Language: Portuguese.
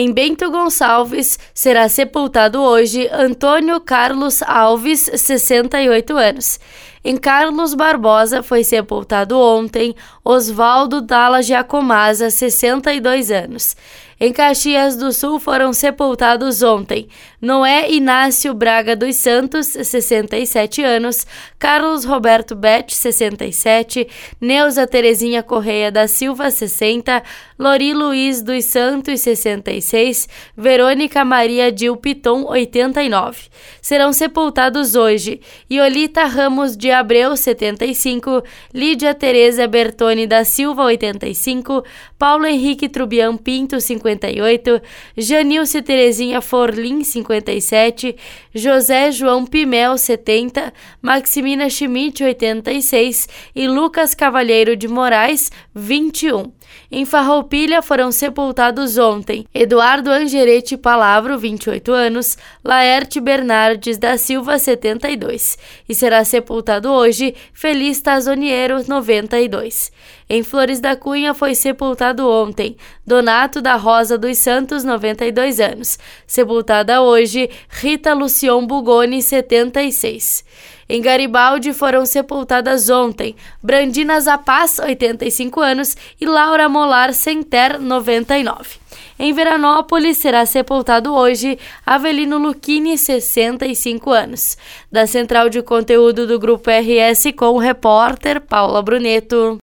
Em Bento Gonçalves será sepultado hoje Antônio Carlos Alves, 68 anos. Em Carlos Barbosa foi sepultado ontem Oswaldo Dalla Giacomasa, 62 anos. Em Caxias do Sul foram sepultados ontem Noé Inácio Braga dos Santos, 67 anos, Carlos Roberto Bet, 67, Neuza Terezinha Correia da Silva, 60, Lori Luiz dos Santos, 66, Verônica Maria Dil Piton, 89. Serão sepultados hoje Iolita Ramos de Abreu, 75, Lídia Tereza Bertoni da Silva, 85, Paulo Henrique Trubian Pinto, 58, Janilce Terezinha Forlim, 57, José João Pimel, 70, Maximina Schmidt, 86 e Lucas Cavalheiro de Moraes, 21. Em Farroupilha foram sepultados ontem Eduardo Angerete Palavro, 28 anos, Laerte Bernardes da Silva, 72, e será sepultado hoje Feliz Tazoniero, 92. Em Flores da Cunha foi sepultado ontem Donato da Rosa dos Santos, 92 anos. Sepultada hoje Rita Lucion Bugoni, 76. Em Garibaldi foram sepultadas ontem Brandina Zapaz, 85 anos, e Laura Molar Senter, 99. Em Veranópolis será sepultado hoje Avelino Luchini, 65 anos. Da central de conteúdo do Grupo RS com o repórter Paula Bruneto.